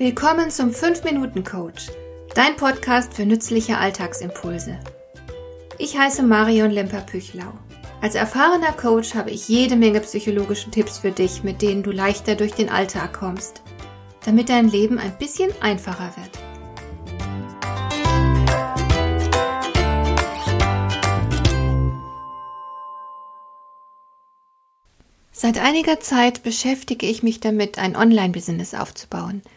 Willkommen zum 5-Minuten-Coach, dein Podcast für nützliche Alltagsimpulse. Ich heiße Marion Lemper-Püchlau. Als erfahrener Coach habe ich jede Menge psychologische Tipps für dich, mit denen du leichter durch den Alltag kommst, damit dein Leben ein bisschen einfacher wird. Seit einiger Zeit beschäftige ich mich damit, ein Online-Business aufzubauen –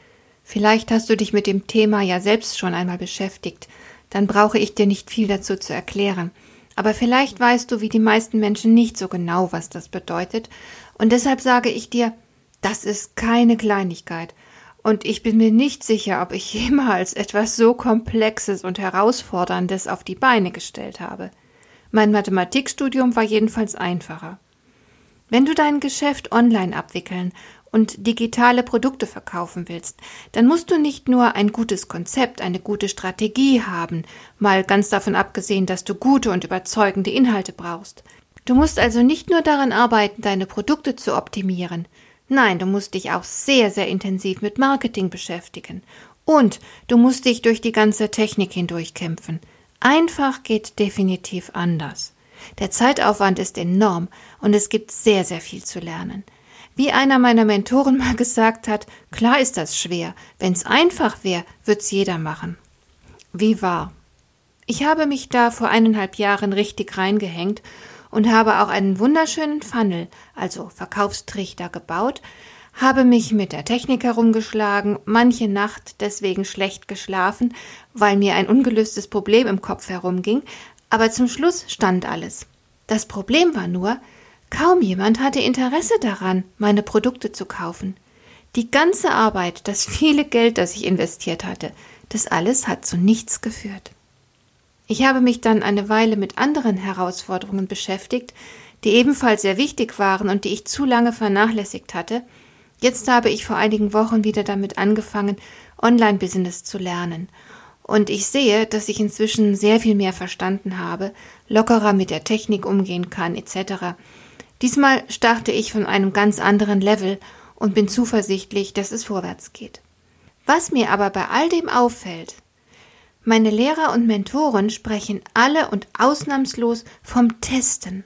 Vielleicht hast du dich mit dem Thema ja selbst schon einmal beschäftigt, dann brauche ich dir nicht viel dazu zu erklären. Aber vielleicht weißt du, wie die meisten Menschen nicht so genau, was das bedeutet, und deshalb sage ich dir, das ist keine Kleinigkeit, und ich bin mir nicht sicher, ob ich jemals etwas so Komplexes und Herausforderndes auf die Beine gestellt habe. Mein Mathematikstudium war jedenfalls einfacher. Wenn du dein Geschäft online abwickeln und digitale Produkte verkaufen willst, dann musst du nicht nur ein gutes Konzept, eine gute Strategie haben, mal ganz davon abgesehen, dass du gute und überzeugende Inhalte brauchst. Du musst also nicht nur daran arbeiten, deine Produkte zu optimieren, nein, du musst dich auch sehr, sehr intensiv mit Marketing beschäftigen. Und du musst dich durch die ganze Technik hindurchkämpfen. Einfach geht definitiv anders. Der Zeitaufwand ist enorm und es gibt sehr, sehr viel zu lernen. Wie einer meiner Mentoren mal gesagt hat, klar ist das schwer. Wenn's einfach wäre, wird's jeder machen. Wie wahr. Ich habe mich da vor eineinhalb Jahren richtig reingehängt und habe auch einen wunderschönen Funnel, also Verkaufstrichter gebaut, habe mich mit der Technik herumgeschlagen, manche Nacht deswegen schlecht geschlafen, weil mir ein ungelöstes Problem im Kopf herumging, aber zum Schluss stand alles. Das Problem war nur, Kaum jemand hatte Interesse daran, meine Produkte zu kaufen. Die ganze Arbeit, das viele Geld, das ich investiert hatte, das alles hat zu nichts geführt. Ich habe mich dann eine Weile mit anderen Herausforderungen beschäftigt, die ebenfalls sehr wichtig waren und die ich zu lange vernachlässigt hatte. Jetzt habe ich vor einigen Wochen wieder damit angefangen, Online-Business zu lernen. Und ich sehe, dass ich inzwischen sehr viel mehr verstanden habe, lockerer mit der Technik umgehen kann, etc. Diesmal starte ich von einem ganz anderen Level und bin zuversichtlich, dass es vorwärts geht. Was mir aber bei all dem auffällt, meine Lehrer und Mentoren sprechen alle und ausnahmslos vom Testen.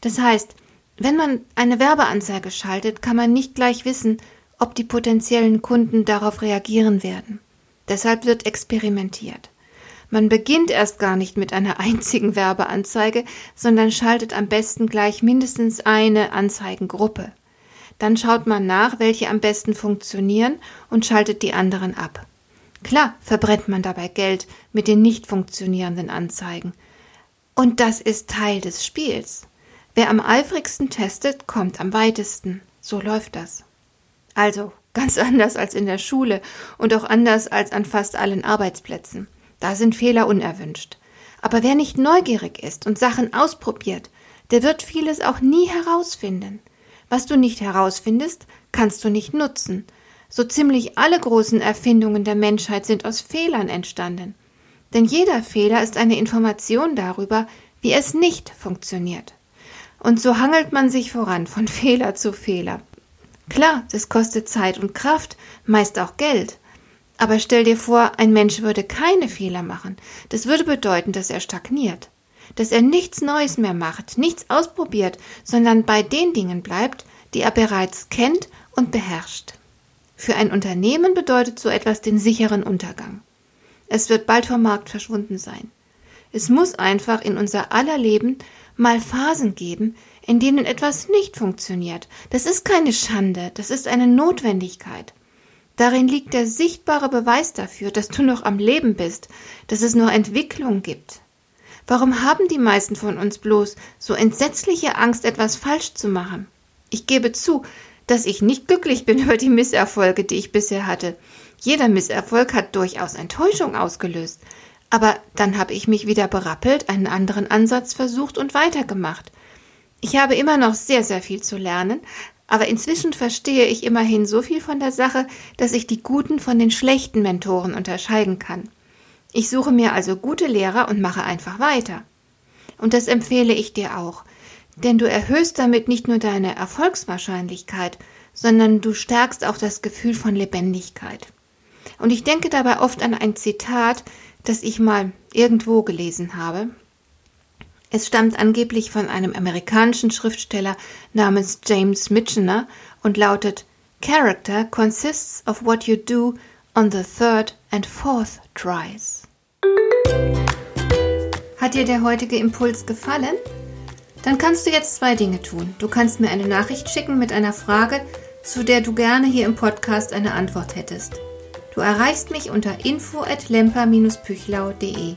Das heißt, wenn man eine Werbeanzeige schaltet, kann man nicht gleich wissen, ob die potenziellen Kunden darauf reagieren werden. Deshalb wird experimentiert. Man beginnt erst gar nicht mit einer einzigen Werbeanzeige, sondern schaltet am besten gleich mindestens eine Anzeigengruppe. Dann schaut man nach, welche am besten funktionieren und schaltet die anderen ab. Klar verbrennt man dabei Geld mit den nicht funktionierenden Anzeigen. Und das ist Teil des Spiels. Wer am eifrigsten testet, kommt am weitesten. So läuft das. Also ganz anders als in der Schule und auch anders als an fast allen Arbeitsplätzen. Da sind Fehler unerwünscht. Aber wer nicht neugierig ist und Sachen ausprobiert, der wird vieles auch nie herausfinden. Was du nicht herausfindest, kannst du nicht nutzen. So ziemlich alle großen Erfindungen der Menschheit sind aus Fehlern entstanden. Denn jeder Fehler ist eine Information darüber, wie es nicht funktioniert. Und so hangelt man sich voran von Fehler zu Fehler. Klar, das kostet Zeit und Kraft, meist auch Geld, aber stell dir vor, ein Mensch würde keine Fehler machen. Das würde bedeuten, dass er stagniert, dass er nichts Neues mehr macht, nichts ausprobiert, sondern bei den Dingen bleibt, die er bereits kennt und beherrscht. Für ein Unternehmen bedeutet so etwas den sicheren Untergang. Es wird bald vom Markt verschwunden sein. Es muss einfach in unser aller Leben mal Phasen geben, in denen etwas nicht funktioniert. Das ist keine Schande, das ist eine Notwendigkeit. Darin liegt der sichtbare Beweis dafür, dass du noch am Leben bist, dass es noch Entwicklung gibt. Warum haben die meisten von uns bloß so entsetzliche Angst, etwas falsch zu machen? Ich gebe zu, dass ich nicht glücklich bin über die Misserfolge, die ich bisher hatte. Jeder Misserfolg hat durchaus Enttäuschung ausgelöst. Aber dann habe ich mich wieder berappelt, einen anderen Ansatz versucht und weitergemacht. Ich habe immer noch sehr, sehr viel zu lernen, aber inzwischen verstehe ich immerhin so viel von der Sache, dass ich die guten von den schlechten Mentoren unterscheiden kann. Ich suche mir also gute Lehrer und mache einfach weiter. Und das empfehle ich dir auch, denn du erhöhst damit nicht nur deine Erfolgswahrscheinlichkeit, sondern du stärkst auch das Gefühl von Lebendigkeit. Und ich denke dabei oft an ein Zitat, das ich mal irgendwo gelesen habe. Es stammt angeblich von einem amerikanischen Schriftsteller namens James Michener und lautet Character consists of what you do on the third and fourth tries. Hat dir der heutige Impuls gefallen? Dann kannst du jetzt zwei Dinge tun. Du kannst mir eine Nachricht schicken mit einer Frage, zu der du gerne hier im Podcast eine Antwort hättest. Du erreichst mich unter info at lemper-püchlau.de.